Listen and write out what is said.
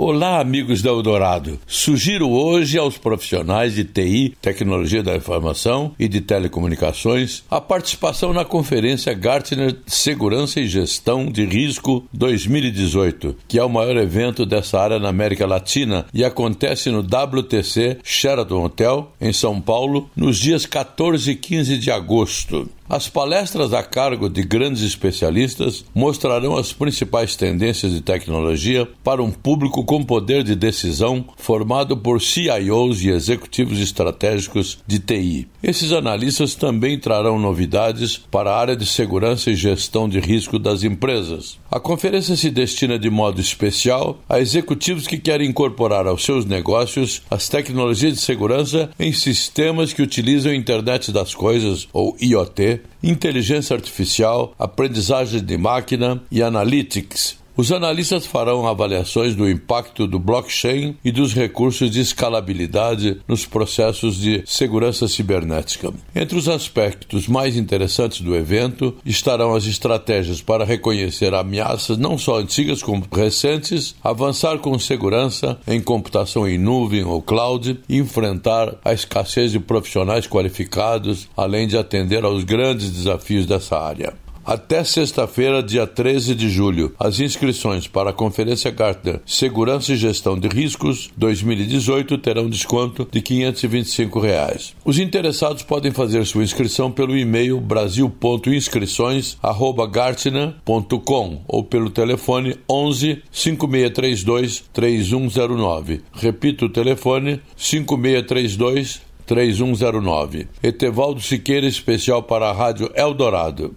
Olá, amigos da Eldorado. Sugiro hoje aos profissionais de TI, Tecnologia da Informação e de Telecomunicações, a participação na conferência Gartner Segurança e Gestão de Risco 2018, que é o maior evento dessa área na América Latina e acontece no WTC Sheraton Hotel, em São Paulo, nos dias 14 e 15 de agosto. As palestras a cargo de grandes especialistas mostrarão as principais tendências de tecnologia para um público com poder de decisão formado por CIOs e executivos estratégicos de TI. Esses analistas também trarão novidades para a área de segurança e gestão de risco das empresas. A conferência se destina de modo especial a executivos que querem incorporar aos seus negócios as tecnologias de segurança em sistemas que utilizam a internet das coisas ou IoT inteligência artificial, aprendizagem de máquina e analytics, os analistas farão avaliações do impacto do blockchain e dos recursos de escalabilidade nos processos de segurança cibernética. Entre os aspectos mais interessantes do evento estarão as estratégias para reconhecer ameaças não só antigas como recentes, avançar com segurança em computação em nuvem ou cloud e enfrentar a escassez de profissionais qualificados, além de atender aos grandes desafios dessa área até sexta-feira, dia 13 de julho. As inscrições para a Conferência Gartner Segurança e Gestão de Riscos 2018 terão desconto de 525 reais. Os interessados podem fazer sua inscrição pelo e-mail brasil.inscrições@gartner.com ou pelo telefone 11 5632 3109. Repito o telefone 5632 3109. Etevaldo Siqueira, especial para a Rádio Eldorado.